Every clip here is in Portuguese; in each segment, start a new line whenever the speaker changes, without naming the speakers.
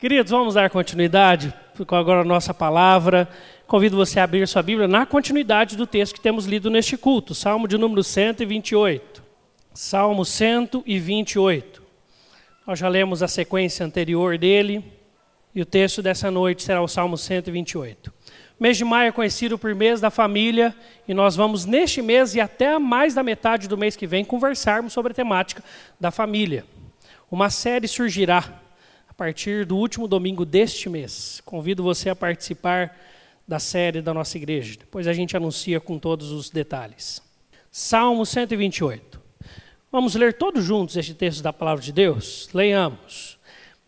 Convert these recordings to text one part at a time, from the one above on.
Queridos, vamos dar continuidade com agora a nossa palavra. Convido você a abrir sua Bíblia na continuidade do texto que temos lido neste culto, Salmo de número 128. Salmo 128. Nós já lemos a sequência anterior dele, e o texto dessa noite será o Salmo 128. O mês de maio é conhecido por mês da família, e nós vamos neste mês e até mais da metade do mês que vem conversarmos sobre a temática da família. Uma série surgirá partir do último domingo deste mês. Convido você a participar da série da nossa igreja. Depois a gente anuncia com todos os detalhes. Salmo 128. Vamos ler todos juntos este texto da palavra de Deus? Leiamos.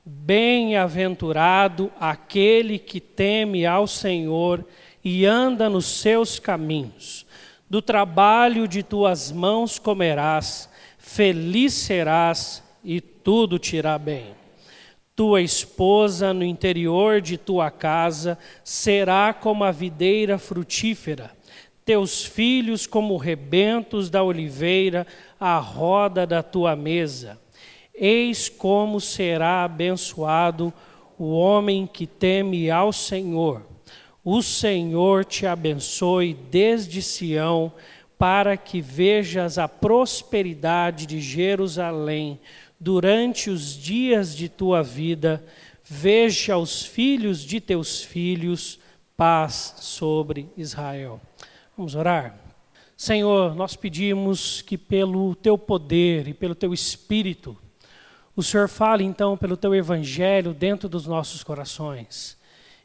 Bem-aventurado aquele que teme ao Senhor e anda nos seus caminhos. Do trabalho de tuas mãos comerás, feliz serás e tudo te irá bem tua esposa no interior de tua casa será como a videira frutífera, teus filhos como rebentos da oliveira à roda da tua mesa. Eis como será abençoado o homem que teme ao Senhor. O Senhor te abençoe desde Sião, para que vejas a prosperidade de Jerusalém durante os dias de tua vida, veja os filhos de teus filhos, paz sobre Israel. Vamos orar? Senhor, nós pedimos que pelo teu poder e pelo teu espírito, o Senhor fale então pelo teu evangelho dentro dos nossos corações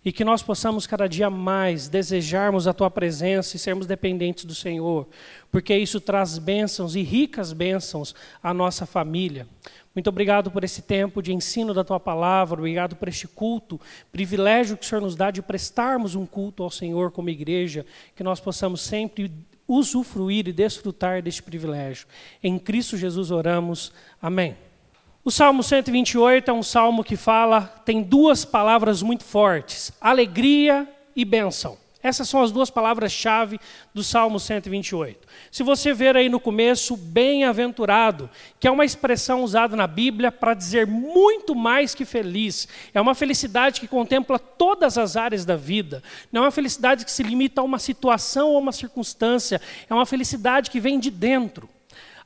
e que nós possamos cada dia mais desejarmos a tua presença e sermos dependentes do Senhor, porque isso traz bênçãos e ricas bênçãos à nossa família. Muito obrigado por esse tempo de ensino da tua palavra, obrigado por este culto, privilégio que o Senhor nos dá de prestarmos um culto ao Senhor como igreja, que nós possamos sempre usufruir e desfrutar deste privilégio. Em Cristo Jesus oramos. Amém. O Salmo 128 é um salmo que fala, tem duas palavras muito fortes: alegria e bênção. Essas são as duas palavras-chave do Salmo 128. Se você ver aí no começo, bem-aventurado, que é uma expressão usada na Bíblia para dizer muito mais que feliz. É uma felicidade que contempla todas as áreas da vida. Não é uma felicidade que se limita a uma situação ou uma circunstância. É uma felicidade que vem de dentro.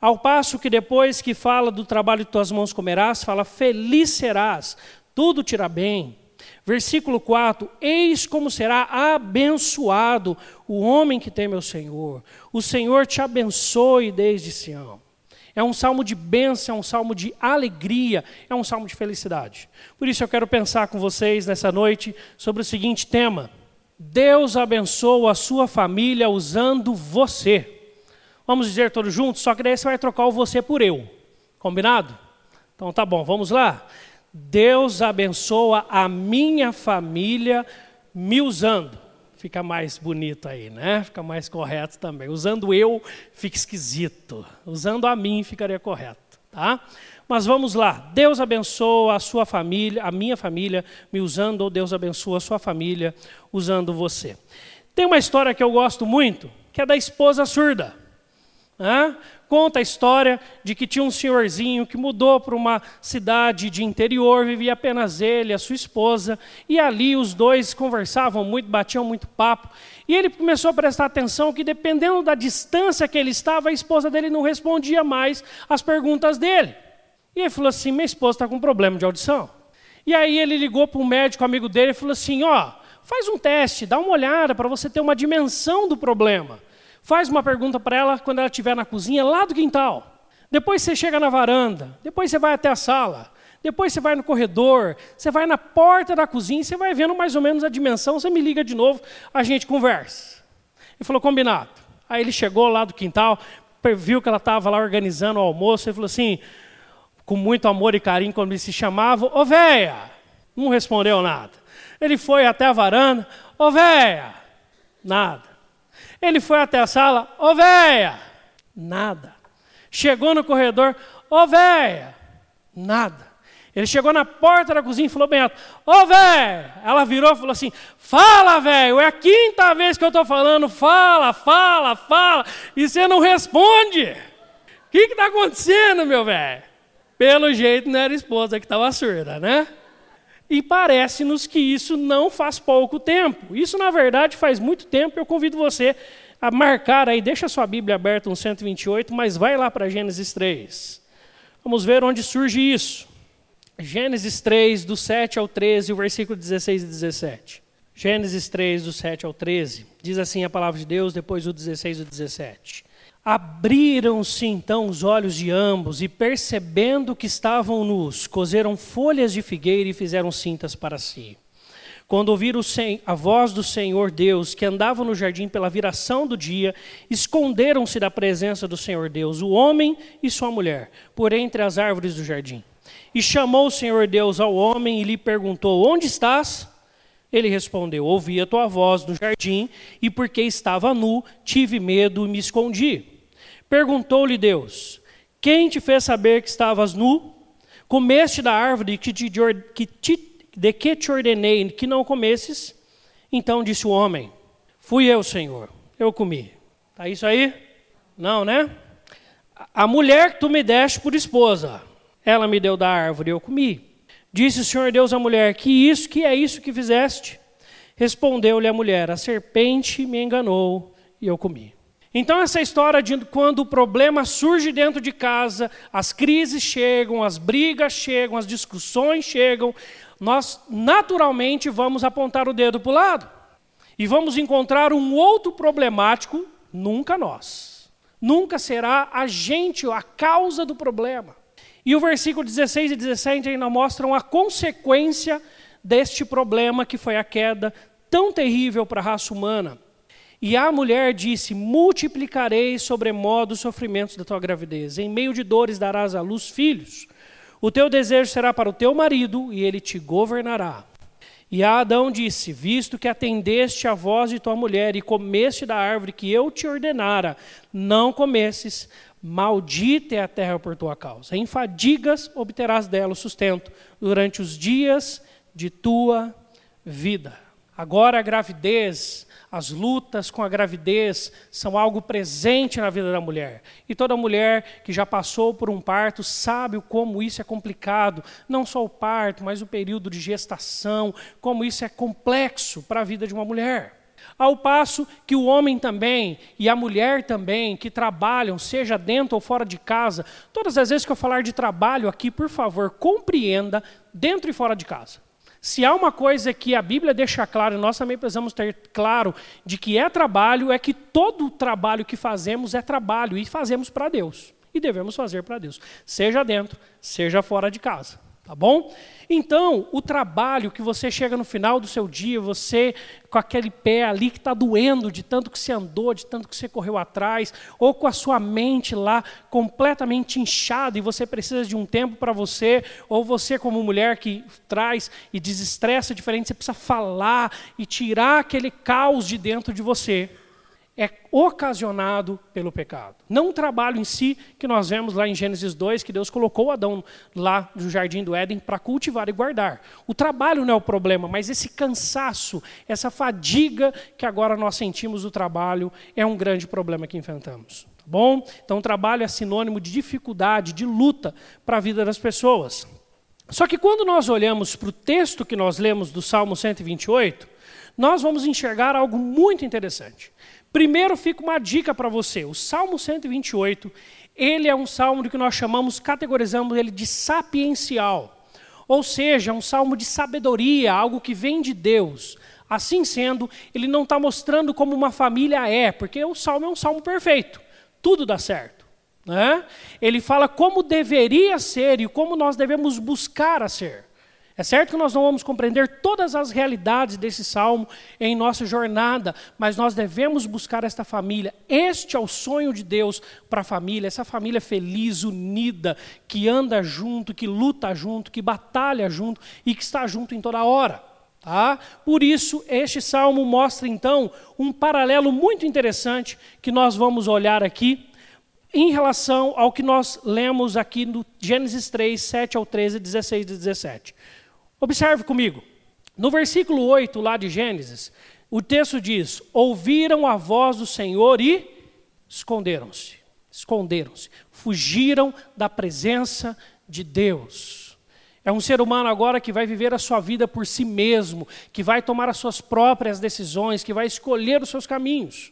Ao passo que depois que fala do trabalho de tuas mãos comerás, fala feliz serás, tudo te irá bem. Versículo 4: Eis como será abençoado o homem que teme ao Senhor. O Senhor te abençoe desde Sião. É um salmo de bênção, é um salmo de alegria, é um salmo de felicidade. Por isso eu quero pensar com vocês nessa noite sobre o seguinte tema: Deus abençoa a sua família usando você. Vamos dizer todos juntos, só que daí você vai trocar o você por eu. Combinado? Então tá bom, vamos lá. Deus abençoa a minha família me usando. Fica mais bonito aí, né? Fica mais correto também. Usando eu, fica esquisito. Usando a mim, ficaria correto, tá? Mas vamos lá. Deus abençoa a sua família, a minha família, me usando, ou Deus abençoa a sua família usando você. Tem uma história que eu gosto muito, que é da esposa surda. Conta a história de que tinha um senhorzinho que mudou para uma cidade de interior, vivia apenas ele a sua esposa, e ali os dois conversavam muito, batiam muito papo. E ele começou a prestar atenção que, dependendo da distância que ele estava, a esposa dele não respondia mais às perguntas dele. E ele falou assim: Minha esposa está com problema de audição. E aí ele ligou para um médico amigo dele e falou assim: Ó, oh, faz um teste, dá uma olhada para você ter uma dimensão do problema. Faz uma pergunta para ela quando ela estiver na cozinha, lá do quintal. Depois você chega na varanda, depois você vai até a sala, depois você vai no corredor, você vai na porta da cozinha, você vai vendo mais ou menos a dimensão, você me liga de novo, a gente conversa. Ele falou, combinado. Aí ele chegou lá do quintal, viu que ela estava lá organizando o almoço, ele falou assim, com muito amor e carinho, quando ele se chamava, ô véia! Não respondeu nada. Ele foi até a varanda, ô véia! Nada. Ele foi até a sala, ô véia, nada. Chegou no corredor, ô véia, nada. Ele chegou na porta da cozinha e falou bem alto, ô véia. Ela virou e falou assim, fala velho, é a quinta vez que eu estou falando, fala, fala, fala, e você não responde. O que está acontecendo, meu velho? Pelo jeito não era esposa que estava surda, né? E parece-nos que isso não faz pouco tempo. Isso, na verdade, faz muito tempo. Eu convido você a marcar aí, deixa sua Bíblia aberta no 128, mas vai lá para Gênesis 3. Vamos ver onde surge isso. Gênesis 3, do 7 ao 13, o versículo 16 e 17. Gênesis 3, do 7 ao 13. Diz assim a palavra de Deus, depois o 16 e o 17. Abriram-se então os olhos de ambos e, percebendo que estavam nus, coseram folhas de figueira e fizeram cintas para si. Quando ouviram a voz do Senhor Deus, que andava no jardim pela viração do dia, esconderam-se da presença do Senhor Deus, o homem e sua mulher, por entre as árvores do jardim. E chamou o Senhor Deus ao homem e lhe perguntou: Onde estás? Ele respondeu: Ouvi a tua voz no jardim, e porque estava nu, tive medo e me escondi. Perguntou-lhe Deus: Quem te fez saber que estavas nu? Comeste da árvore que te, que te, de que te ordenei que não comesses? Então disse o homem: Fui eu, Senhor, eu comi. Está isso aí? Não, né? A mulher que tu me deste por esposa, ela me deu da árvore, eu comi. Disse o Senhor Deus à mulher: Que isso, que é isso que fizeste? Respondeu-lhe a mulher: A serpente me enganou e eu comi. Então, essa história de quando o problema surge dentro de casa, as crises chegam, as brigas chegam, as discussões chegam, nós naturalmente vamos apontar o dedo para o lado e vamos encontrar um outro problemático, nunca nós. Nunca será a gente a causa do problema. E o versículo 16 e 17 ainda mostram a consequência deste problema que foi a queda tão terrível para a raça humana. E a mulher disse: Multiplicarei sobremodo os sofrimentos da tua gravidez. Em meio de dores darás à luz filhos. O teu desejo será para o teu marido e ele te governará. E Adão disse: Visto que atendeste à voz de tua mulher e comeste da árvore que eu te ordenara, não comesses, maldita é a terra por tua causa. Em fadigas obterás dela o sustento durante os dias de tua vida. Agora a gravidez as lutas com a gravidez são algo presente na vida da mulher. E toda mulher que já passou por um parto sabe como isso é complicado. Não só o parto, mas o período de gestação, como isso é complexo para a vida de uma mulher. Ao passo que o homem também e a mulher também, que trabalham, seja dentro ou fora de casa, todas as vezes que eu falar de trabalho aqui, por favor, compreenda dentro e fora de casa. Se há uma coisa que a Bíblia deixa claro, nós também precisamos ter claro de que é trabalho, é que todo o trabalho que fazemos é trabalho e fazemos para Deus. E devemos fazer para Deus, seja dentro, seja fora de casa. Tá bom? Então, o trabalho que você chega no final do seu dia, você com aquele pé ali que está doendo de tanto que você andou, de tanto que você correu atrás, ou com a sua mente lá completamente inchada e você precisa de um tempo para você, ou você, como mulher que traz e desestressa diferente, você precisa falar e tirar aquele caos de dentro de você é ocasionado pelo pecado. Não o trabalho em si, que nós vemos lá em Gênesis 2, que Deus colocou Adão lá no jardim do Éden para cultivar e guardar. O trabalho não é o problema, mas esse cansaço, essa fadiga que agora nós sentimos do trabalho é um grande problema que enfrentamos. Tá bom? Então, o trabalho é sinônimo de dificuldade, de luta para a vida das pessoas. Só que quando nós olhamos para o texto que nós lemos do Salmo 128, nós vamos enxergar algo muito interessante. Primeiro fica uma dica para você. O Salmo 128, ele é um salmo que nós chamamos, categorizamos ele de sapiencial. Ou seja, um salmo de sabedoria, algo que vem de Deus. Assim sendo, ele não está mostrando como uma família é, porque o salmo é um salmo perfeito. Tudo dá certo. Né? Ele fala como deveria ser e como nós devemos buscar a ser. É certo que nós não vamos compreender todas as realidades desse salmo em nossa jornada, mas nós devemos buscar esta família. Este é o sonho de Deus para a família, essa família feliz, unida, que anda junto, que luta junto, que batalha junto e que está junto em toda hora. Tá? Por isso, este salmo mostra então um paralelo muito interessante que nós vamos olhar aqui em relação ao que nós lemos aqui no Gênesis 3, 7 ao 13, 16 e 17. Observe comigo. No versículo 8 lá de Gênesis, o texto diz: Ouviram a voz do Senhor e esconderam-se. Esconderam-se. Fugiram da presença de Deus. É um ser humano agora que vai viver a sua vida por si mesmo, que vai tomar as suas próprias decisões, que vai escolher os seus caminhos.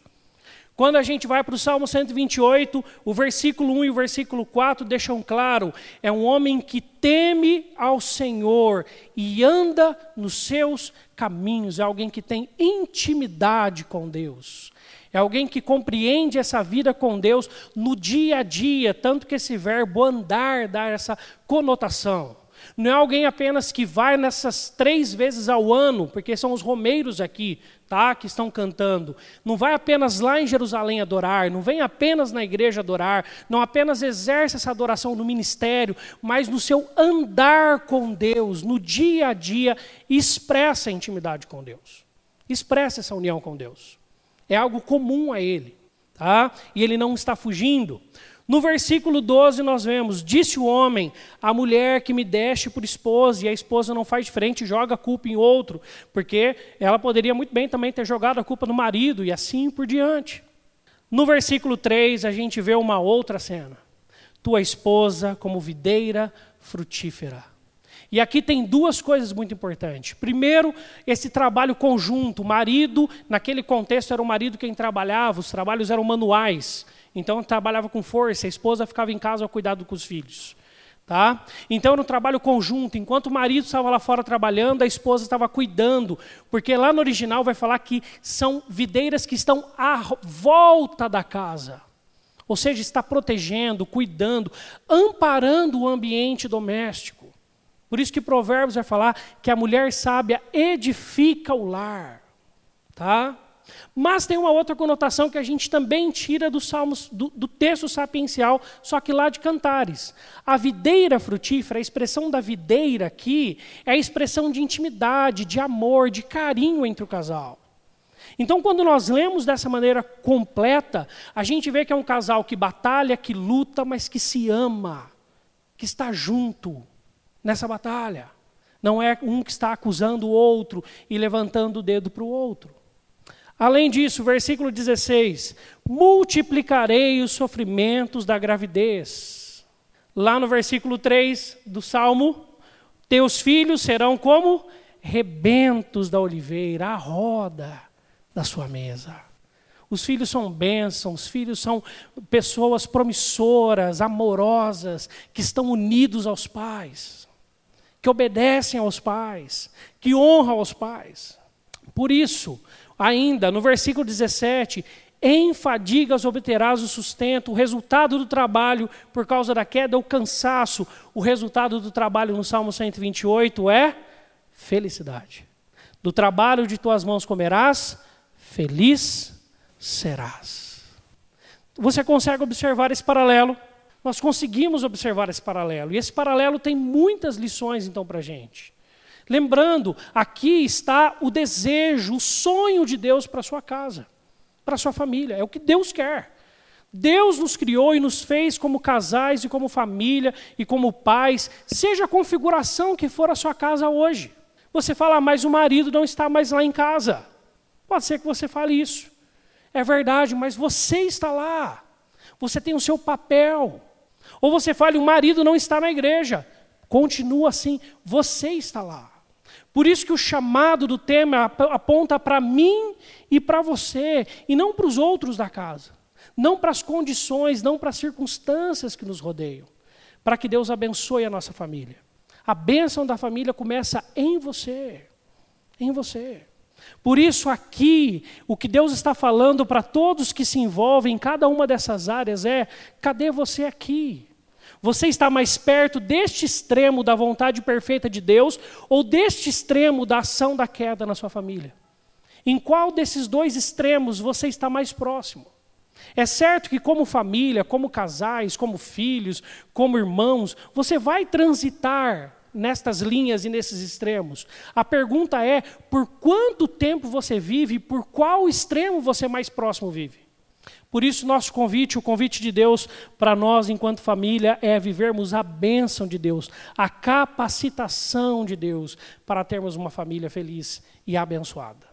Quando a gente vai para o Salmo 128, o versículo 1 e o versículo 4 deixam claro: é um homem que teme ao Senhor e anda nos seus caminhos, é alguém que tem intimidade com Deus. É alguém que compreende essa vida com Deus no dia a dia, tanto que esse verbo andar dá essa conotação. Não é alguém apenas que vai nessas três vezes ao ano, porque são os romeiros aqui, tá, que estão cantando. Não vai apenas lá em Jerusalém adorar, não vem apenas na igreja adorar, não apenas exerce essa adoração no ministério, mas no seu andar com Deus, no dia a dia, expressa a intimidade com Deus. Expressa essa união com Deus. É algo comum a ele, tá? E ele não está fugindo. No versículo 12 nós vemos: Disse o homem, a mulher que me deste por esposa, e a esposa não faz frente, joga a culpa em outro, porque ela poderia muito bem também ter jogado a culpa no marido, e assim por diante. No versículo 3 a gente vê uma outra cena: Tua esposa como videira frutífera. E aqui tem duas coisas muito importantes. Primeiro, esse trabalho conjunto. O marido, naquele contexto, era o marido quem trabalhava, os trabalhos eram manuais. Então trabalhava com força, a esposa ficava em casa ao cuidado com os filhos. Tá? Então era um trabalho conjunto. Enquanto o marido estava lá fora trabalhando, a esposa estava cuidando. Porque lá no original vai falar que são videiras que estão à volta da casa. Ou seja, está protegendo, cuidando, amparando o ambiente doméstico. Por isso que Provérbios vai falar que a mulher sábia edifica o lar. Tá? Mas tem uma outra conotação que a gente também tira do, salmos, do, do, texto sapiencial, só que lá de Cantares. A videira frutífera, a expressão da videira aqui, é a expressão de intimidade, de amor, de carinho entre o casal. Então, quando nós lemos dessa maneira completa, a gente vê que é um casal que batalha, que luta, mas que se ama, que está junto nessa batalha. Não é um que está acusando o outro e levantando o dedo para o outro. Além disso, versículo 16: multiplicarei os sofrimentos da gravidez. Lá no versículo 3 do Salmo, teus filhos serão como rebentos da oliveira, a roda da sua mesa. Os filhos são bênçãos, os filhos são pessoas promissoras, amorosas, que estão unidos aos pais, que obedecem aos pais, que honram aos pais. Por isso, Ainda, no versículo 17, em fadigas obterás o sustento, o resultado do trabalho por causa da queda, o cansaço. O resultado do trabalho no Salmo 128 é felicidade. Do trabalho de tuas mãos comerás, feliz serás. Você consegue observar esse paralelo? Nós conseguimos observar esse paralelo. E esse paralelo tem muitas lições, então, para a gente. Lembrando, aqui está o desejo, o sonho de Deus para sua casa, para sua família. É o que Deus quer. Deus nos criou e nos fez como casais e como família e como pais, seja a configuração que for a sua casa hoje. Você fala, ah, mas o marido não está mais lá em casa. Pode ser que você fale isso. É verdade, mas você está lá. Você tem o seu papel. Ou você fale, o marido não está na igreja. Continua assim, você está lá. Por isso que o chamado do tema aponta para mim e para você, e não para os outros da casa. Não para as condições, não para as circunstâncias que nos rodeiam. Para que Deus abençoe a nossa família. A bênção da família começa em você. Em você. Por isso, aqui, o que Deus está falando para todos que se envolvem em cada uma dessas áreas é: cadê você aqui? Você está mais perto deste extremo da vontade perfeita de Deus ou deste extremo da ação da queda na sua família? Em qual desses dois extremos você está mais próximo? É certo que, como família, como casais, como filhos, como irmãos, você vai transitar nestas linhas e nesses extremos. A pergunta é: por quanto tempo você vive e por qual extremo você mais próximo vive? Por isso, nosso convite, o convite de Deus para nós, enquanto família, é vivermos a bênção de Deus, a capacitação de Deus para termos uma família feliz e abençoada.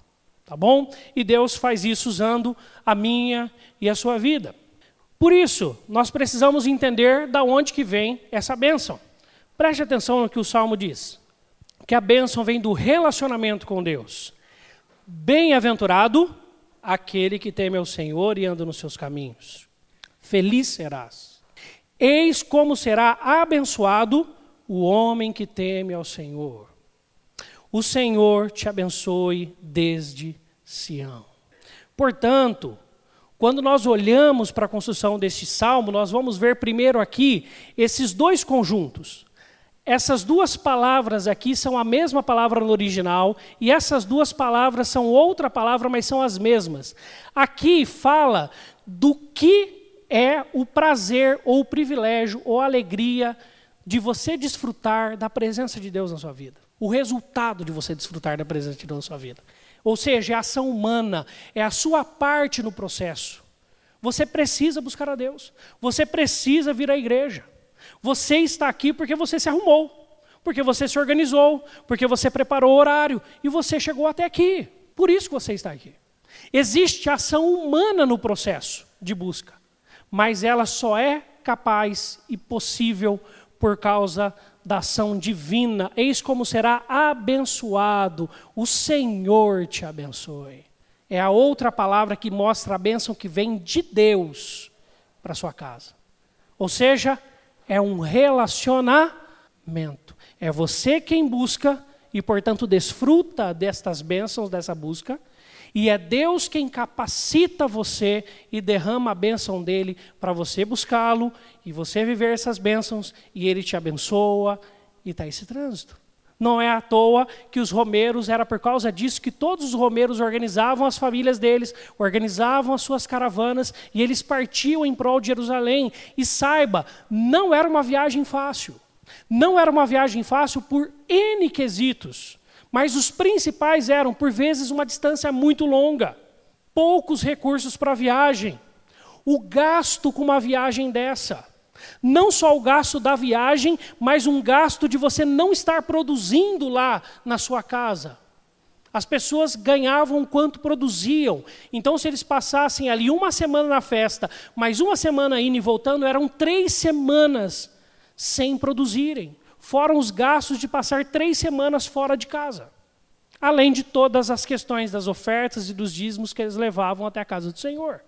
Tá bom? E Deus faz isso usando a minha e a sua vida. Por isso, nós precisamos entender da onde que vem essa bênção. Preste atenção no que o salmo diz: que a bênção vem do relacionamento com Deus. Bem-aventurado aquele que teme ao Senhor e anda nos seus caminhos. Feliz serás. Eis como será abençoado o homem que teme ao Senhor. O Senhor te abençoe desde Sião. Portanto, quando nós olhamos para a construção deste salmo, nós vamos ver primeiro aqui esses dois conjuntos. Essas duas palavras aqui são a mesma palavra no original, e essas duas palavras são outra palavra, mas são as mesmas. Aqui fala do que é o prazer, ou o privilégio, ou a alegria de você desfrutar da presença de Deus na sua vida. O resultado de você desfrutar da presença de Deus na sua vida. Ou seja, é a ação humana, é a sua parte no processo. Você precisa buscar a Deus, você precisa vir à igreja. Você está aqui porque você se arrumou, porque você se organizou, porque você preparou o horário e você chegou até aqui. Por isso que você está aqui. Existe ação humana no processo de busca, mas ela só é capaz e possível por causa da ação divina. Eis como será abençoado. O Senhor te abençoe. É a outra palavra que mostra a bênção que vem de Deus para sua casa. Ou seja, é um relacionamento. É você quem busca e, portanto, desfruta destas bênçãos, dessa busca. E é Deus quem capacita você e derrama a bênção dele para você buscá-lo e você viver essas bênçãos e ele te abençoa e está esse trânsito. Não é à toa que os romeiros, era por causa disso que todos os romeiros organizavam as famílias deles, organizavam as suas caravanas e eles partiam em prol de Jerusalém. E saiba, não era uma viagem fácil. Não era uma viagem fácil por N quesitos, mas os principais eram, por vezes, uma distância muito longa, poucos recursos para a viagem, o gasto com uma viagem dessa. Não só o gasto da viagem, mas um gasto de você não estar produzindo lá na sua casa. As pessoas ganhavam quanto produziam. Então, se eles passassem ali uma semana na festa, mais uma semana indo e voltando, eram três semanas sem produzirem. Foram os gastos de passar três semanas fora de casa. Além de todas as questões das ofertas e dos dízimos que eles levavam até a casa do Senhor.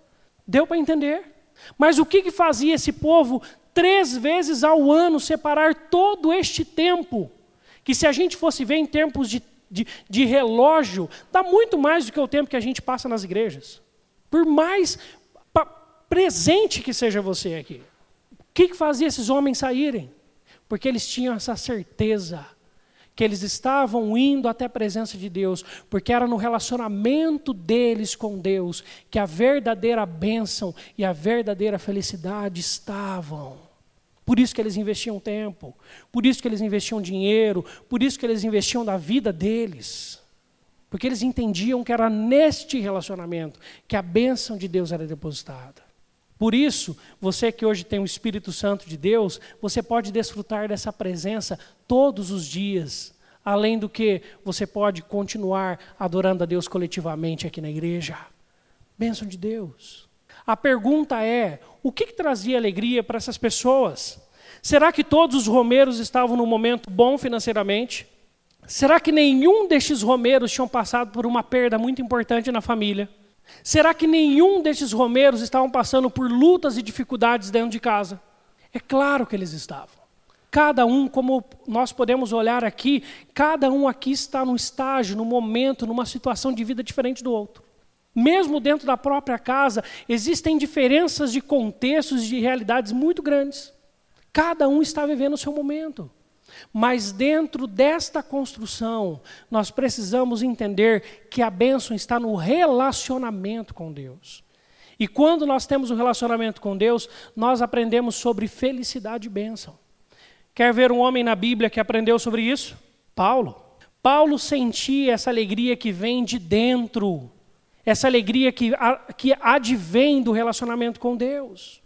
Deu para entender? Mas o que, que fazia esse povo três vezes ao ano separar todo este tempo? Que se a gente fosse ver em tempos de, de, de relógio, dá muito mais do que o tempo que a gente passa nas igrejas. Por mais presente que seja você aqui. O que, que fazia esses homens saírem? Porque eles tinham essa certeza que eles estavam indo até a presença de Deus, porque era no relacionamento deles com Deus que a verdadeira bênção e a verdadeira felicidade estavam. Por isso que eles investiam tempo, por isso que eles investiam dinheiro, por isso que eles investiam da vida deles. Porque eles entendiam que era neste relacionamento que a bênção de Deus era depositada. Por isso, você que hoje tem o Espírito Santo de Deus, você pode desfrutar dessa presença todos os dias. Além do que você pode continuar adorando a Deus coletivamente aqui na igreja. Bênção de Deus. A pergunta é: o que, que trazia alegria para essas pessoas? Será que todos os romeiros estavam num momento bom financeiramente? Será que nenhum destes romeiros tinham passado por uma perda muito importante na família? Será que nenhum desses romeiros estavam passando por lutas e dificuldades dentro de casa? É claro que eles estavam. Cada um, como nós podemos olhar aqui, cada um aqui está num estágio, num momento, numa situação de vida diferente do outro. Mesmo dentro da própria casa, existem diferenças de contextos e de realidades muito grandes. Cada um está vivendo o seu momento. Mas dentro desta construção, nós precisamos entender que a bênção está no relacionamento com Deus. E quando nós temos um relacionamento com Deus, nós aprendemos sobre felicidade e bênção. Quer ver um homem na Bíblia que aprendeu sobre isso? Paulo. Paulo sentia essa alegria que vem de dentro, essa alegria que, que advém do relacionamento com Deus.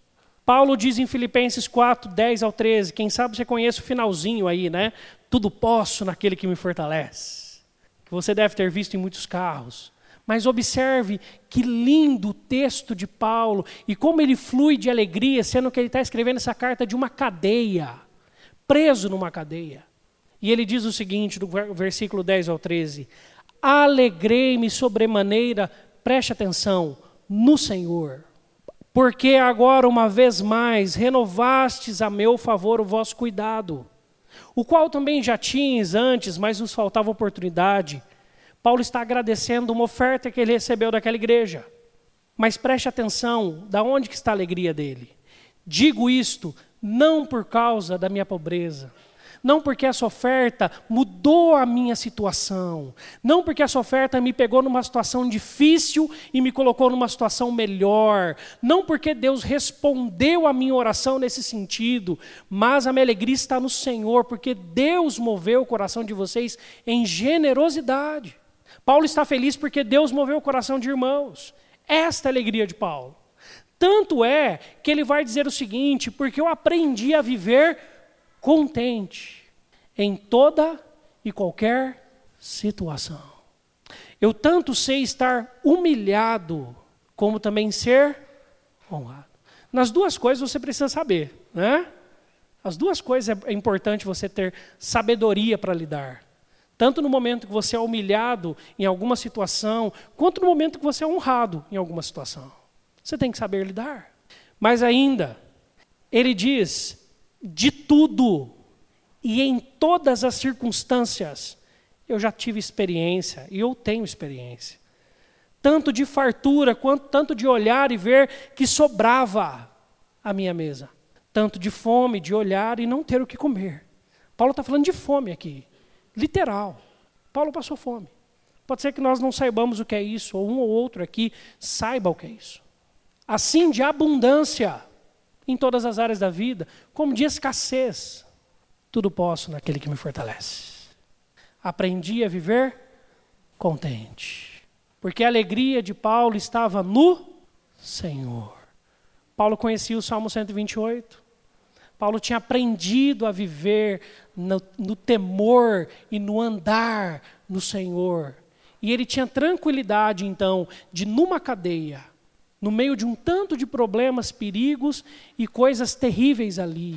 Paulo diz em Filipenses 4, 10 ao 13, quem sabe você conhece o finalzinho aí, né? Tudo posso naquele que me fortalece. Que você deve ter visto em muitos carros. Mas observe que lindo o texto de Paulo e como ele flui de alegria, sendo que ele está escrevendo essa carta de uma cadeia. preso numa cadeia. E ele diz o seguinte, do versículo 10 ao 13: Alegrei-me sobremaneira, preste atenção, no Senhor. Porque agora, uma vez mais, renovastes a meu favor o vosso cuidado, o qual também já tinhas antes, mas nos faltava oportunidade. Paulo está agradecendo uma oferta que ele recebeu daquela igreja. Mas preste atenção, da onde que está a alegria dele? Digo isto não por causa da minha pobreza, não porque essa oferta mudou a minha situação, não porque essa oferta me pegou numa situação difícil e me colocou numa situação melhor, não porque Deus respondeu a minha oração nesse sentido, mas a minha alegria está no Senhor, porque Deus moveu o coração de vocês em generosidade. Paulo está feliz porque Deus moveu o coração de irmãos. Esta é a alegria de Paulo. Tanto é que ele vai dizer o seguinte: porque eu aprendi a viver contente em toda e qualquer situação. Eu tanto sei estar humilhado, como também ser honrado. Nas duas coisas você precisa saber, né? As duas coisas é importante você ter sabedoria para lidar. Tanto no momento que você é humilhado em alguma situação, quanto no momento que você é honrado em alguma situação. Você tem que saber lidar. Mas ainda, ele diz: de tudo e em todas as circunstâncias, eu já tive experiência e eu tenho experiência. Tanto de fartura, quanto tanto de olhar e ver que sobrava a minha mesa. Tanto de fome, de olhar e não ter o que comer. Paulo está falando de fome aqui, literal. Paulo passou fome. Pode ser que nós não saibamos o que é isso, ou um ou outro aqui saiba o que é isso. Assim, de abundância em todas as áreas da vida, como de escassez. Tudo posso naquele que me fortalece. Aprendi a viver contente. Porque a alegria de Paulo estava no Senhor. Paulo conhecia o Salmo 128. Paulo tinha aprendido a viver no, no, temor e no andar no Senhor. E ele tinha tranquilidade, então, de numa cadeia, no meio de um tanto de problemas, perigos e coisas terríveis ali,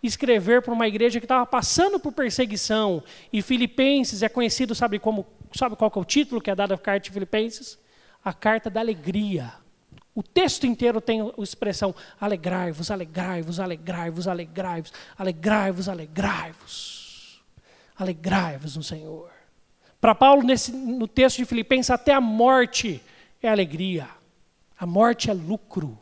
escrever para uma igreja que estava passando por perseguição, e Filipenses é conhecido, sabe como, sabe qual é o título que é dado à carta de Filipenses? A carta da alegria. O texto inteiro tem a expressão alegrai-vos, alegrai-vos, alegrai-vos, alegrai-vos, alegrai-vos, alegrai-vos. Alegrai-vos no Senhor. Para Paulo, nesse, no texto de Filipenses, até a morte é alegria. A morte é lucro,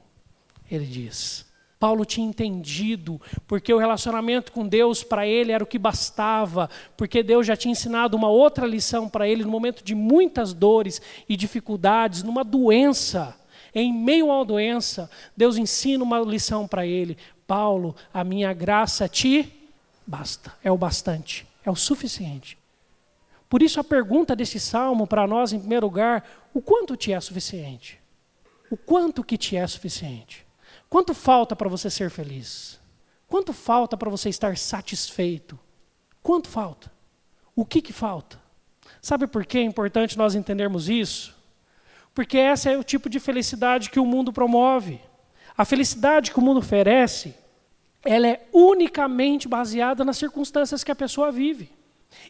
ele diz. Paulo tinha entendido, porque o relacionamento com Deus para ele era o que bastava, porque Deus já tinha ensinado uma outra lição para ele no momento de muitas dores e dificuldades, numa doença. Em meio uma doença, Deus ensina uma lição para ele: Paulo, a minha graça te basta, é o bastante, é o suficiente. Por isso a pergunta desse salmo para nós, em primeiro lugar, o quanto te é suficiente? O quanto que te é suficiente? Quanto falta para você ser feliz? Quanto falta para você estar satisfeito? Quanto falta? O que, que falta? Sabe por que é importante nós entendermos isso? Porque essa é o tipo de felicidade que o mundo promove. A felicidade que o mundo oferece, ela é unicamente baseada nas circunstâncias que a pessoa vive.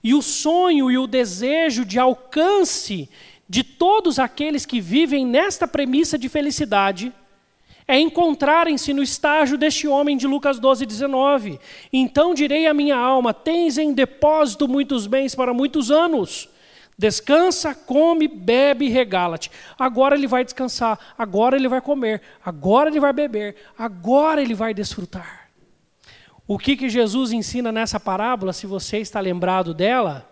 E o sonho e o desejo de alcance de todos aqueles que vivem nesta premissa de felicidade é encontrarem-se no estágio deste homem de Lucas 12, 19. Então direi à minha alma: tens em depósito muitos bens para muitos anos. Descansa, come, bebe e regala-te. Agora ele vai descansar, agora ele vai comer, agora ele vai beber, agora ele vai desfrutar. O que, que Jesus ensina nessa parábola, se você está lembrado dela?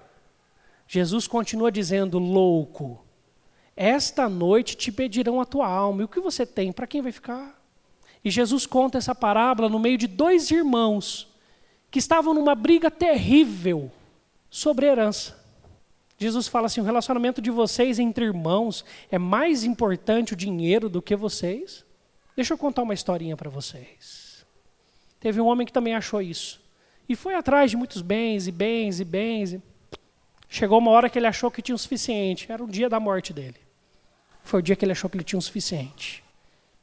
Jesus continua dizendo: louco, esta noite te pedirão a tua alma. E o que você tem? Para quem vai ficar? E Jesus conta essa parábola no meio de dois irmãos que estavam numa briga terrível sobre herança. Jesus fala assim: o relacionamento de vocês entre irmãos é mais importante o dinheiro do que vocês? Deixa eu contar uma historinha para vocês. Teve um homem que também achou isso. E foi atrás de muitos bens e bens e bens. E... Chegou uma hora que ele achou que tinha o suficiente. Era o dia da morte dele. Foi o dia que ele achou que ele tinha o suficiente.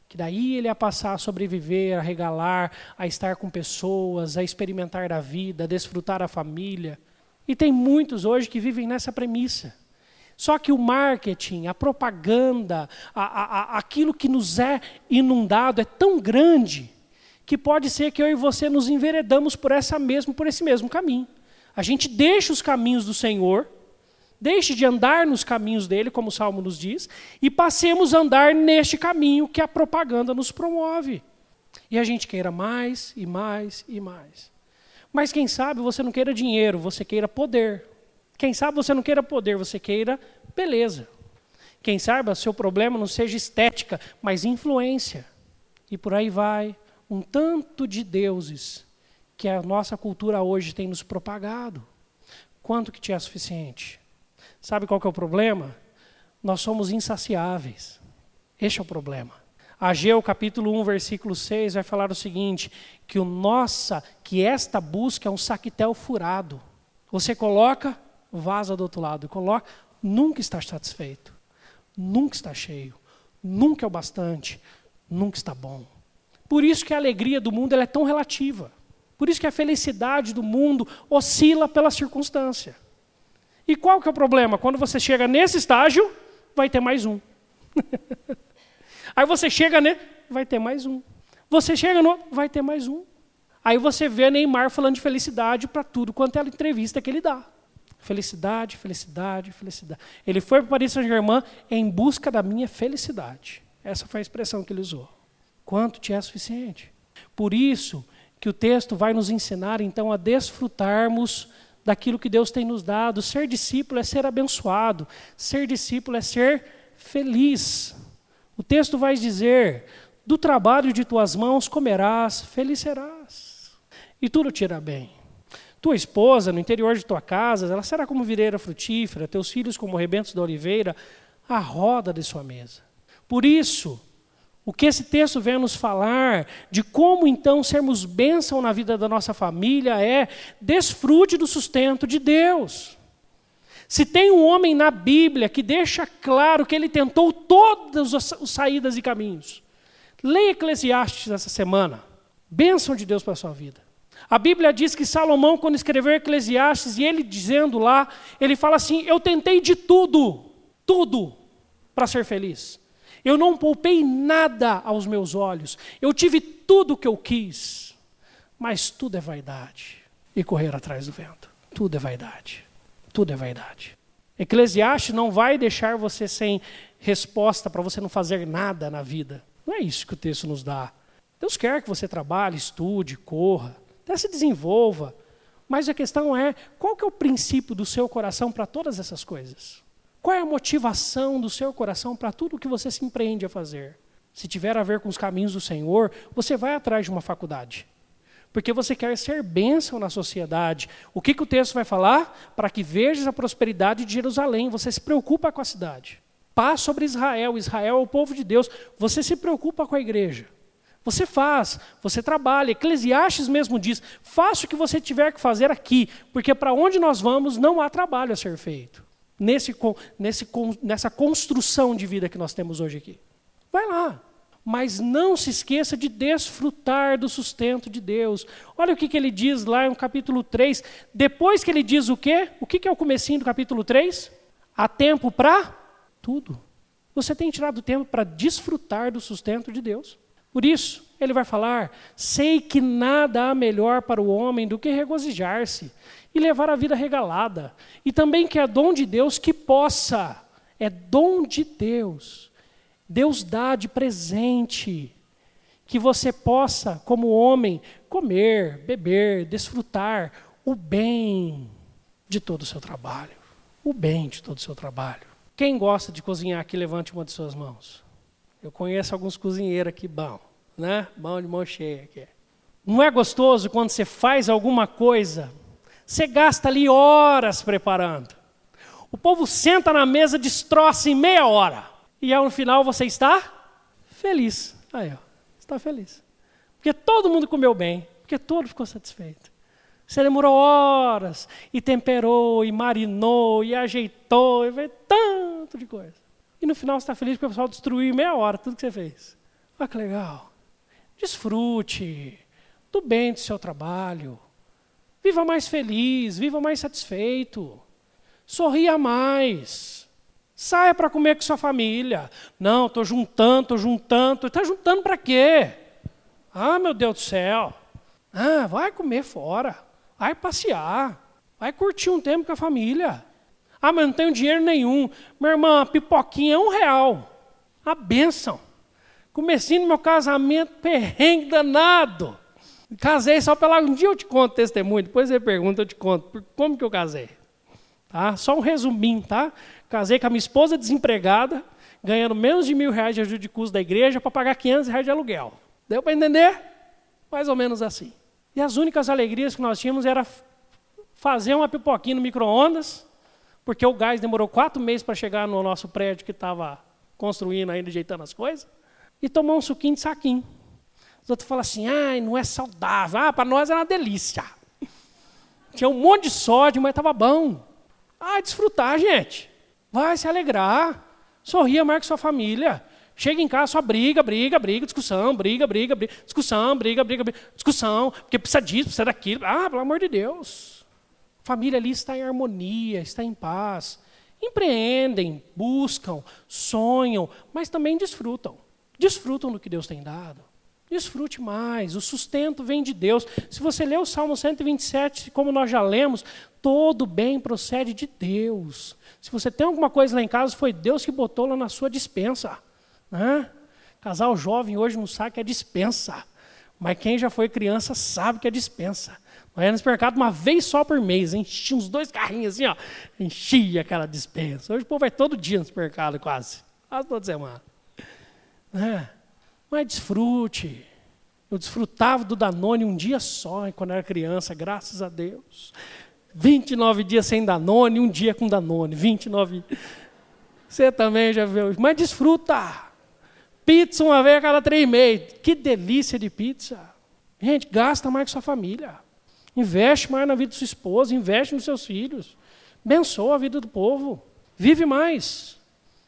Que daí ele ia passar a sobreviver, a regalar, a estar com pessoas, a experimentar da vida, a desfrutar a família. E tem muitos hoje que vivem nessa premissa. Só que o marketing, a propaganda, a, a, a, aquilo que nos é inundado é tão grande que pode ser que eu e você nos enveredamos por essa mesmo, por esse mesmo caminho. A gente deixa os caminhos do Senhor, deixe de andar nos caminhos dele, como o Salmo nos diz, e passemos a andar neste caminho que a propaganda nos promove. E a gente queira mais e mais e mais. Mas quem sabe você não queira dinheiro, você queira poder. Quem sabe você não queira poder, você queira beleza. Quem sabe seu problema não seja estética, mas influência. E por aí vai, um tanto de deuses que a nossa cultura hoje tem nos propagado. Quanto que te é suficiente? Sabe qual que é o problema? Nós somos insaciáveis. Este é o problema. Ageu capítulo 1, versículo 6 vai falar o seguinte, que o nossa, que esta busca é um saquetel furado. Você coloca, vaza do outro lado, coloca, nunca está satisfeito. Nunca está cheio. Nunca é o bastante. Nunca está bom. Por isso que a alegria do mundo é tão relativa. Por isso que a felicidade do mundo oscila pela circunstância. E qual que é o problema? Quando você chega nesse estágio, vai ter mais um. Aí você chega, né? Vai ter mais um. Você chega no, vai ter mais um. Aí você vê Neymar falando de felicidade para tudo quanto é a entrevista que ele dá. Felicidade, felicidade, felicidade. Ele foi para Paris Saint-Germain em busca da minha felicidade. Essa foi a expressão que ele usou. Quanto te é suficiente? Por isso que o texto vai nos ensinar então a desfrutarmos daquilo que Deus tem nos dado. Ser discípulo é ser abençoado, ser discípulo é ser feliz. O texto vai dizer: do trabalho de tuas mãos comerás, feliz serás, e tudo te irá bem. Tua esposa, no interior de tua casa, ela será como videira frutífera, teus filhos como rebentos da oliveira, a roda de sua mesa. Por isso, o que esse texto vem nos falar de como então sermos bênção na vida da nossa família é desfrute do sustento de Deus. Se tem um homem na Bíblia que deixa claro que ele tentou todas as saídas e caminhos, leia Eclesiastes essa semana. Bênção de Deus para a sua vida. A Bíblia diz que Salomão, quando escreveu Eclesiastes, e ele dizendo lá, ele fala assim: Eu tentei de tudo, tudo, para ser feliz. Eu não poupei nada aos meus olhos. Eu tive tudo o que eu quis. Mas tudo é vaidade. E correr atrás do vento. Tudo é vaidade. Tudo é vaidade. Eclesiastes não vai deixar você sem resposta para você não fazer nada na vida. Não é isso que o texto nos dá. Deus quer que você trabalhe, estude, corra, até se desenvolva. Mas a questão é, qual que é o princípio do seu coração para todas essas coisas? Qual é a motivação do seu coração para tudo o que você se empreende a fazer? Se tiver a ver com os caminhos do Senhor, você vai atrás de uma faculdade. Porque você quer ser bênção na sociedade. O que, que o texto vai falar? Para que vejas a prosperidade de Jerusalém. Você se preocupa com a cidade. Paz sobre Israel. Israel é o povo de Deus. Você se preocupa com a igreja. Você faz, você trabalha. Eclesiastes mesmo diz: faça o que você tiver que fazer aqui, porque para onde nós vamos não há trabalho a ser feito nesse, nesse, nessa construção de vida que nós temos hoje aqui. Vai lá. Mas não se esqueça de desfrutar do sustento de Deus. Olha o que, que ele diz lá no capítulo 3. Depois que ele diz o quê? O que, que é o comecinho do capítulo 3? Há tempo para tudo. Você tem tirado tempo para desfrutar do sustento de Deus. Por isso, ele vai falar: sei que nada há melhor para o homem do que regozijar-se e levar a vida regalada. E também que é dom de Deus que possa, é dom de Deus. Deus dá de presente que você possa, como homem, comer, beber, desfrutar o bem de todo o seu trabalho. O bem de todo o seu trabalho. Quem gosta de cozinhar aqui, levante uma de suas mãos. Eu conheço alguns cozinheiros aqui bom, né? Mão de mão cheia aqui. Não é gostoso quando você faz alguma coisa você gasta ali horas preparando. O povo senta na mesa, destroça em meia hora. E ao final você está feliz. Aí, ó, está feliz. Porque todo mundo comeu bem, porque todo ficou satisfeito. Você demorou horas e temperou, e marinou, e ajeitou, e fez tanto de coisa. E no final você está feliz porque o pessoal destruiu em meia hora tudo que você fez. Olha que legal. Desfrute do bem do seu trabalho. Viva mais feliz, viva mais satisfeito. Sorria mais. Saia para comer com sua família. Não, estou juntando, estou juntando. Está juntando para quê? Ah, meu Deus do céu. Ah, vai comer fora. Vai passear. Vai curtir um tempo com a família. Ah, mas não tenho dinheiro nenhum. Meu irmão, a pipoquinha é um real. A bênção. Comecei no meu casamento, perrengue danado. Casei só pela. Um dia eu te conto testemunho, depois você pergunta, eu te conto. Como que eu casei? Tá? Só um resuminho, tá? Casei com a minha esposa desempregada, ganhando menos de mil reais de ajuda de custo da igreja para pagar 500 reais de aluguel. Deu para entender? Mais ou menos assim. E as únicas alegrias que nós tínhamos era fazer uma pipoquinha no micro-ondas, porque o gás demorou quatro meses para chegar no nosso prédio que estava construindo ainda, ajeitando as coisas e tomar um suquinho de saquinho. Os outros falam assim, ai, não é saudável. Ah, para nós era uma delícia. Tinha um monte de sódio, mas estava bom. Ah, desfrutar, gente. Vai se alegrar. Sorria com sua família. Chega em casa, só briga, briga, briga, discussão, briga, briga, briga, discussão, briga, briga, briga, discussão, porque precisa disso, precisa daquilo. Ah, pelo amor de Deus. A família ali está em harmonia, está em paz. Empreendem, buscam, sonham, mas também desfrutam. Desfrutam do que Deus tem dado. Desfrute mais. O sustento vem de Deus. Se você ler o Salmo 127, como nós já lemos, todo bem procede de Deus. Se você tem alguma coisa lá em casa, foi Deus que botou lá na sua dispensa. Né? Casal jovem hoje não sabe que é dispensa. Mas quem já foi criança sabe que é dispensa. Nós ia no supermercado uma vez só por mês, enchia uns dois carrinhos assim, ó, enchia aquela dispensa. Hoje o povo vai todo dia no supermercado, quase. Quase toda semana. É. Mas desfrute. Eu desfrutava do Danone um dia só, quando era criança, graças a Deus. 29 dias sem Danone, um dia com Danone. 29. Você também já viu. Mas desfruta. Pizza uma vez a cada três meses. Que delícia de pizza. Gente, gasta mais com sua família. Investe mais na vida da sua esposa, investe nos seus filhos. Abençoa a vida do povo. Vive mais.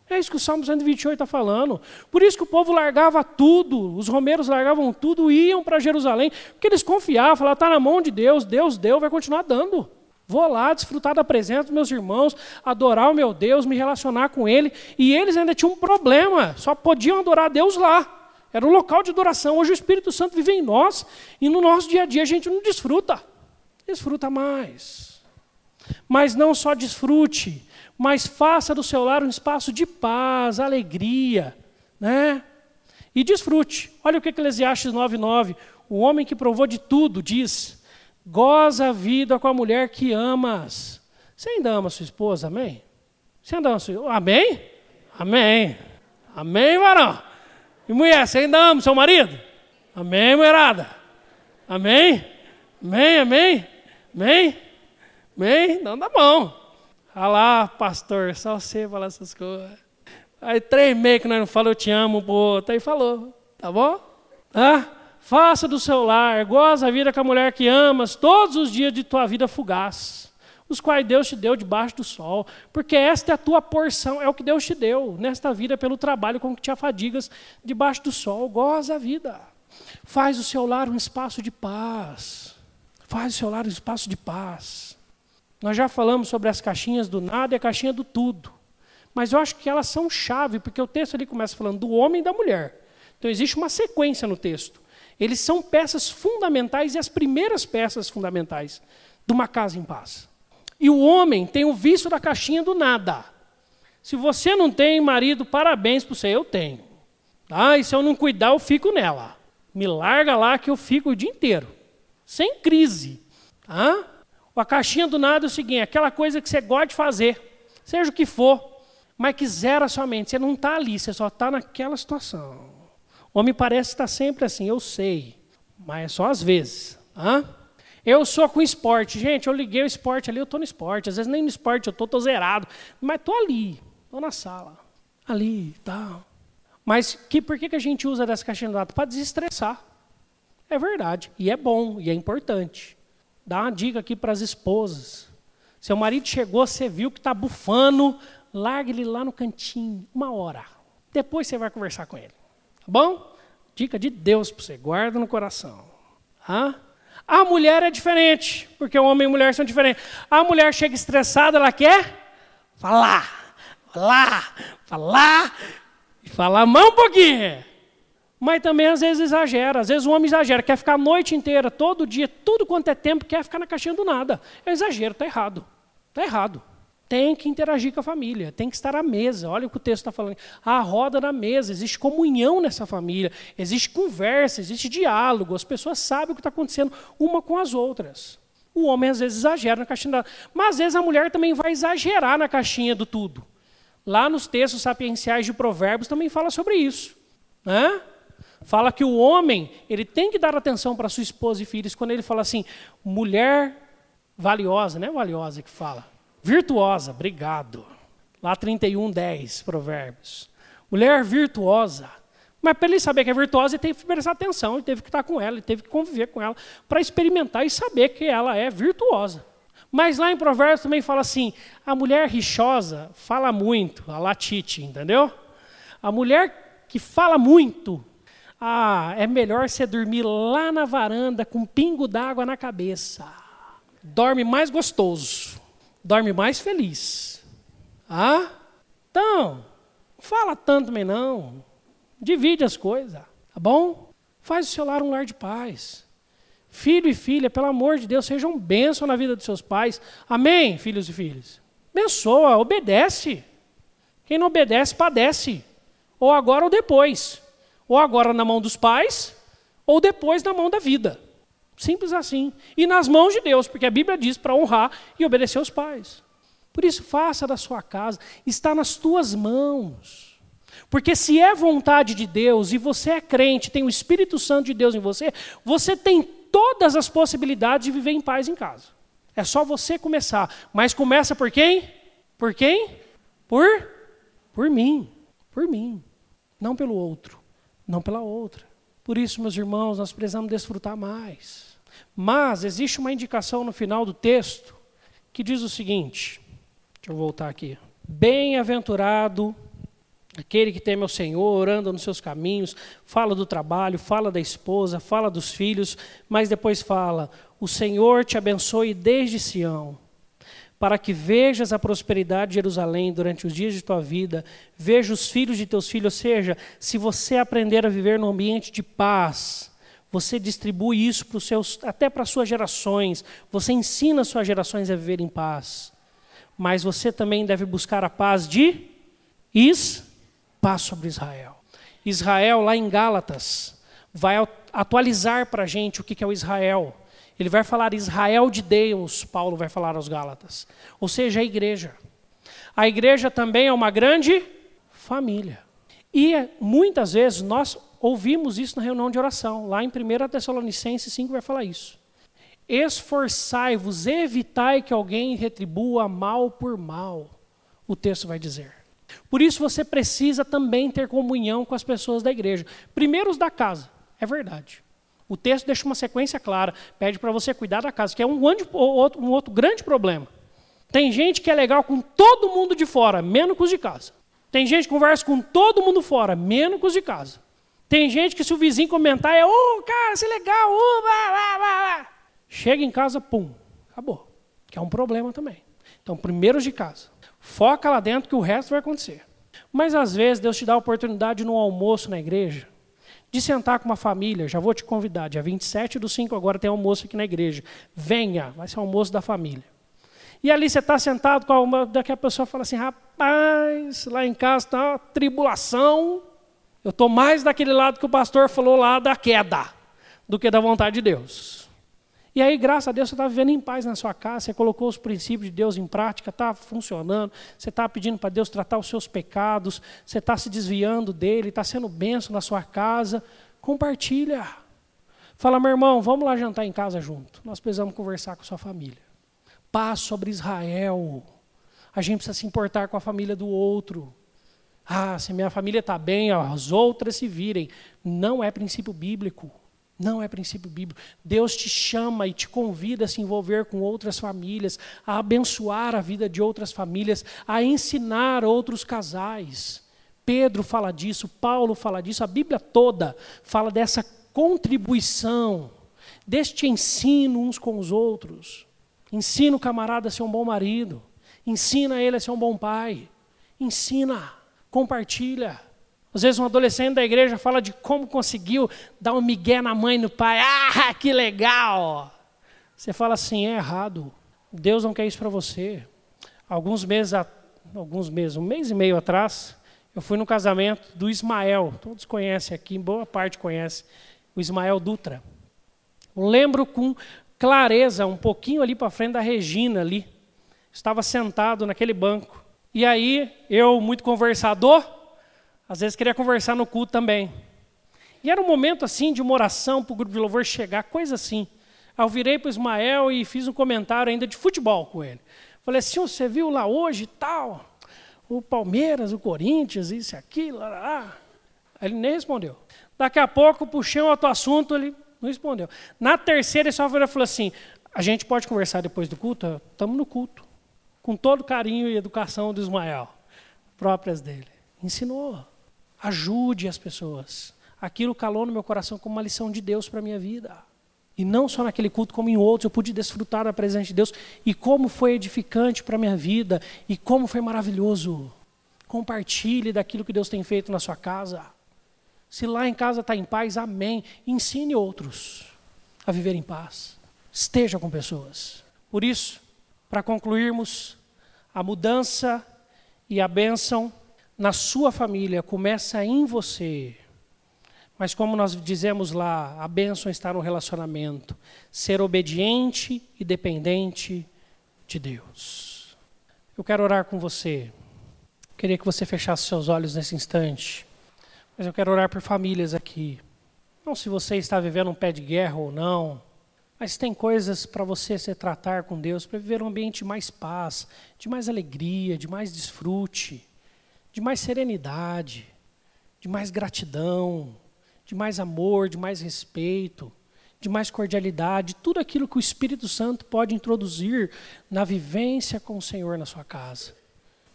É isso que o Salmo 128 está falando. Por isso que o povo largava tudo, os romeiros largavam tudo, iam para Jerusalém, porque eles confiavam, falavam, está na mão de Deus, Deus deu, vai continuar dando. Vou lá desfrutar da presença dos meus irmãos, adorar o meu Deus, me relacionar com Ele. E eles ainda tinham um problema, só podiam adorar Deus lá. Era um local de adoração. Hoje o Espírito Santo vive em nós e no nosso dia a dia a gente não desfruta. Desfruta mais. Mas não só desfrute, mas faça do seu lar um espaço de paz, alegria, né? E desfrute. Olha o que Eclesiastes 9:9, o homem que provou de tudo diz: goza a vida com a mulher que amas. Você ainda ama sua esposa, amém? Você ainda ama sua esposa, amém? Amém. Amém, varão. E mulher, você ainda ama seu marido? Amém, mulherada? Amém? Amém, amém? Amém? Amém? Então tá bom. Ah lá, pastor, só você falar essas coisas. Aí três meses que nós não falamos, eu te amo, pô, aí falou, tá bom? Ah, faça do seu lar, goza a vida com a mulher que amas, todos os dias de tua vida fugaz, os quais Deus te deu debaixo do sol, porque esta é a tua porção, é o que Deus te deu nesta vida pelo trabalho com que te afadigas debaixo do sol, goza a vida. Faz o seu lar um espaço de paz. Faz o seu lar um espaço de paz. Nós já falamos sobre as caixinhas do nada e a caixinha do tudo. Mas eu acho que elas são chave, porque o texto ali começa falando do homem e da mulher. Então existe uma sequência no texto. Eles são peças fundamentais e as primeiras peças fundamentais de uma casa em paz. E o homem tem o vício da caixinha do nada. Se você não tem marido, parabéns para você, eu tenho. Ah, e se eu não cuidar, eu fico nela. Me larga lá que eu fico o dia inteiro. Sem crise. Tá? A caixinha do nada é o seguinte: aquela coisa que você gosta de fazer, seja o que for, mas que zera a sua mente. Você não está ali, você só está naquela situação. O homem parece estar sempre assim, eu sei, mas é só às vezes. Hã? Eu sou com esporte. Gente, eu liguei o esporte ali, eu estou no esporte. Às vezes nem no esporte, eu estou tô zerado. Mas estou ali, estou na sala. Ali e tal. Mas que, por que, que a gente usa dessa caixinha do nada? Para desestressar. É verdade. E é bom, e é importante. Dá uma dica aqui para as esposas. Seu marido chegou, você viu que está bufando, largue ele lá no cantinho, uma hora. Depois você vai conversar com ele. Tá bom? Dica de Deus para você, guarda no coração. Hã? A mulher é diferente, porque o homem e a mulher são diferentes. A mulher chega estressada, ela quer falar, falar, falar, e falar mais um pouquinho. Mas também às vezes exagera, às vezes o homem exagera, quer ficar a noite inteira, todo dia, tudo quanto é tempo, quer ficar na caixinha do nada. É exagero, está errado. Está errado. Tem que interagir com a família, tem que estar à mesa. Olha o que o texto está falando. A roda da mesa, existe comunhão nessa família, existe conversa, existe diálogo, as pessoas sabem o que está acontecendo uma com as outras. O homem às vezes exagera na caixinha da. Mas às vezes a mulher também vai exagerar na caixinha do tudo. Lá nos textos sapienciais de Provérbios também fala sobre isso. Né? Fala que o homem ele tem que dar atenção para sua esposa e filhos quando ele fala assim, mulher valiosa, não é valiosa que fala Virtuosa, obrigado. Lá 31, 10, Provérbios. Mulher virtuosa. Mas para ele saber que é virtuosa, ele teve que prestar atenção, ele teve que estar com ela, ele teve que conviver com ela, para experimentar e saber que ela é virtuosa. Mas lá em Provérbios também fala assim: a mulher rixosa fala muito, a latite, entendeu? A mulher que fala muito, ah, é melhor você dormir lá na varanda com um pingo d'água na cabeça. Dorme mais gostoso dorme mais feliz. Ah? Então, fala tanto também não. Divide as coisas, tá bom? Faz o seu lar um lar de paz. Filho e filha, pelo amor de Deus, sejam bênção na vida dos seus pais. Amém, filhos e filhas? Abençoa, obedece. Quem não obedece, padece. Ou agora ou depois. Ou agora na mão dos pais, ou depois na mão da vida. Simples assim. E nas mãos de Deus, porque a Bíblia diz para honrar e obedecer aos pais. Por isso, faça da sua casa, está nas tuas mãos. Porque se é vontade de Deus e você é crente, tem o Espírito Santo de Deus em você, você tem todas as possibilidades de viver em paz em casa. É só você começar. Mas começa por quem? Por quem? Por por mim, por mim, não pelo outro, não pela outra. Por isso, meus irmãos, nós precisamos desfrutar mais. Mas existe uma indicação no final do texto que diz o seguinte: deixa eu voltar aqui. Bem-aventurado aquele que teme ao Senhor, anda nos seus caminhos, fala do trabalho, fala da esposa, fala dos filhos, mas depois fala: O Senhor te abençoe desde Sião para que vejas a prosperidade de Jerusalém durante os dias de tua vida, veja os filhos de teus filhos, ou seja, se você aprender a viver num ambiente de paz, você distribui isso para os seus, até para as suas gerações, você ensina as suas gerações a viver em paz. Mas você também deve buscar a paz de Is, paz sobre Israel. Israel, lá em Gálatas, vai atualizar para a gente o que é o Israel. Ele vai falar Israel de Deus, Paulo vai falar aos Gálatas. Ou seja, a igreja. A igreja também é uma grande família. E muitas vezes nós ouvimos isso na reunião de oração. Lá em 1 Tessalonicenses 5 vai falar isso. Esforçai-vos, evitai que alguém retribua mal por mal. O texto vai dizer. Por isso você precisa também ter comunhão com as pessoas da igreja. Primeiro os da casa, é verdade. O texto deixa uma sequência clara, pede para você cuidar da casa, que é um, outro, um outro grande problema. Tem gente que é legal com todo mundo de fora, menos com os de casa. Tem gente que conversa com todo mundo fora, menos com os de casa. Tem gente que se o vizinho comentar é, ô, oh, cara, você é legal, oh, blá, blá, blá. Chega em casa, pum, acabou. Que é um problema também. Então, primeiro os de casa. Foca lá dentro que o resto vai acontecer. Mas às vezes Deus te dá a oportunidade no almoço na igreja de sentar com uma família, já vou te convidar, dia 27 do 5 agora tem almoço aqui na igreja. Venha, vai ser almoço da família. E ali você está sentado com uma, daqui a pessoa fala assim, rapaz, lá em casa está uma tribulação, eu estou mais daquele lado que o pastor falou lá da queda, do que da vontade de Deus. E aí, graças a Deus, você está vivendo em paz na sua casa, você colocou os princípios de Deus em prática, está funcionando, você está pedindo para Deus tratar os seus pecados, você está se desviando dele, está sendo benção na sua casa. Compartilha. Fala, meu irmão, vamos lá jantar em casa junto. Nós precisamos conversar com a sua família. Paz sobre Israel. A gente precisa se importar com a família do outro. Ah, se minha família está bem, as outras se virem. Não é princípio bíblico. Não é princípio bíblico. Deus te chama e te convida a se envolver com outras famílias, a abençoar a vida de outras famílias, a ensinar outros casais. Pedro fala disso, Paulo fala disso, a Bíblia toda fala dessa contribuição, deste ensino uns com os outros. Ensina o camarada a ser um bom marido, ensina ele a ser um bom pai, ensina, compartilha. Às vezes um adolescente da igreja fala de como conseguiu dar um migué na mãe e no pai. Ah, que legal! Você fala assim, é errado. Deus não quer isso para você. Alguns meses, alguns meses, um mês e meio atrás, eu fui no casamento do Ismael. Todos conhecem aqui, boa parte conhece, o Ismael Dutra. Eu lembro com clareza, um pouquinho ali para frente da Regina ali. Estava sentado naquele banco. E aí, eu, muito conversador, às vezes queria conversar no culto também. E era um momento assim de uma oração para o grupo de louvor chegar, coisa assim. Aí eu virei para o Ismael e fiz um comentário ainda de futebol com ele. Falei assim, você viu lá hoje tal? o Palmeiras, o Corinthians, isso e aquilo. Lá, lá. Ele nem respondeu. Daqui a pouco, puxei um outro assunto, ele não respondeu. Na terceira, ele só falou assim: a gente pode conversar depois do culto? Estamos no culto. Com todo carinho e educação do Ismael, próprias dele. Ensinou. Ajude as pessoas. Aquilo calou no meu coração como uma lição de Deus para a minha vida. E não só naquele culto, como em outros, eu pude desfrutar da presença de Deus. E como foi edificante para a minha vida. E como foi maravilhoso. Compartilhe daquilo que Deus tem feito na sua casa. Se lá em casa está em paz, amém. Ensine outros a viver em paz. Esteja com pessoas. Por isso, para concluirmos, a mudança e a bênção na sua família começa em você. Mas como nós dizemos lá, a bênção está no relacionamento. Ser obediente e dependente de Deus. Eu quero orar com você. Queria que você fechasse seus olhos nesse instante. Mas eu quero orar por famílias aqui. Não se você está vivendo um pé de guerra ou não, mas tem coisas para você se tratar com Deus, para viver um ambiente de mais paz, de mais alegria, de mais desfrute, de mais serenidade, de mais gratidão, de mais amor, de mais respeito, de mais cordialidade, tudo aquilo que o Espírito Santo pode introduzir na vivência com o Senhor na sua casa.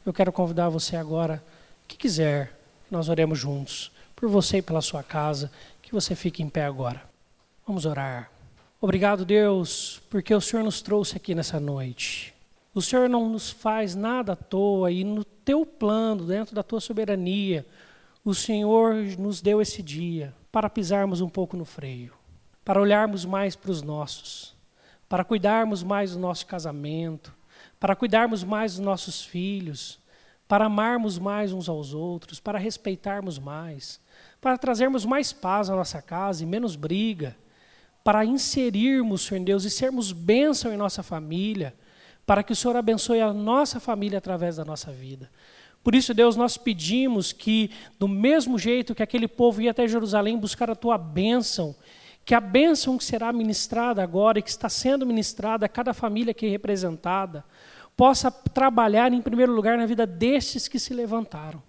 Eu quero convidar você agora, que quiser, nós oremos juntos, por você e pela sua casa, que você fique em pé agora. Vamos orar. Obrigado, Deus, porque o Senhor nos trouxe aqui nessa noite. O Senhor não nos faz nada à toa e no teu plano, dentro da tua soberania, o Senhor nos deu esse dia para pisarmos um pouco no freio, para olharmos mais para os nossos, para cuidarmos mais do nosso casamento, para cuidarmos mais dos nossos filhos, para amarmos mais uns aos outros, para respeitarmos mais, para trazermos mais paz à nossa casa e menos briga, para inserirmos, Senhor Deus, e sermos bênção em nossa família, para que o Senhor abençoe a nossa família através da nossa vida. Por isso, Deus, nós pedimos que, do mesmo jeito que aquele povo ia até Jerusalém buscar a tua bênção, que a bênção que será ministrada agora e que está sendo ministrada a cada família aqui representada, possa trabalhar em primeiro lugar na vida destes que se levantaram.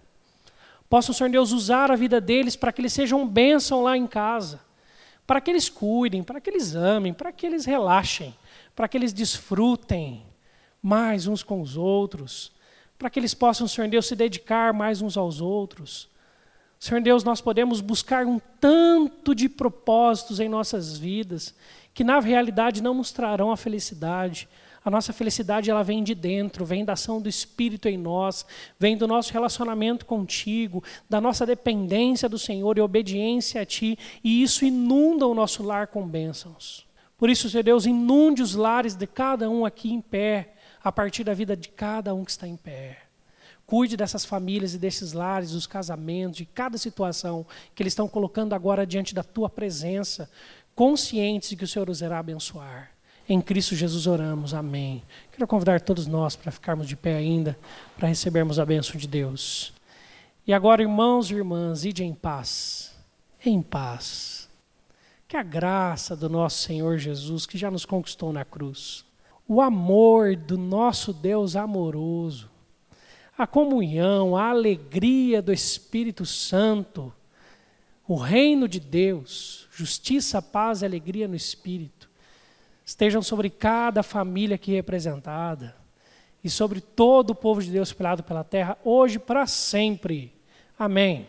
Possa o Senhor Deus usar a vida deles para que eles sejam bênção lá em casa, para que eles cuidem, para que eles amem, para que eles relaxem, para que eles desfrutem mais uns com os outros para que eles possam, Senhor Deus, se dedicar mais uns aos outros. Senhor Deus, nós podemos buscar um tanto de propósitos em nossas vidas que na realidade não nos trarão a felicidade. A nossa felicidade ela vem de dentro, vem da ação do Espírito em nós, vem do nosso relacionamento contigo, da nossa dependência do Senhor e obediência a Ti, e isso inunda o nosso lar com bênçãos. Por isso, Senhor Deus, inunde os lares de cada um aqui em pé, a partir da vida de cada um que está em pé. Cuide dessas famílias e desses lares, dos casamentos, de cada situação que eles estão colocando agora diante da tua presença, conscientes de que o Senhor os irá abençoar. Em Cristo Jesus oramos. Amém. Quero convidar todos nós para ficarmos de pé ainda, para recebermos a bênção de Deus. E agora, irmãos e irmãs, ide em paz. Em paz. Que a graça do nosso Senhor Jesus, que já nos conquistou na cruz, o amor do nosso Deus amoroso, a comunhão, a alegria do Espírito Santo, o reino de Deus, justiça, paz e alegria no Espírito, estejam sobre cada família aqui representada e sobre todo o povo de Deus espalhado pela terra, hoje para sempre. Amém.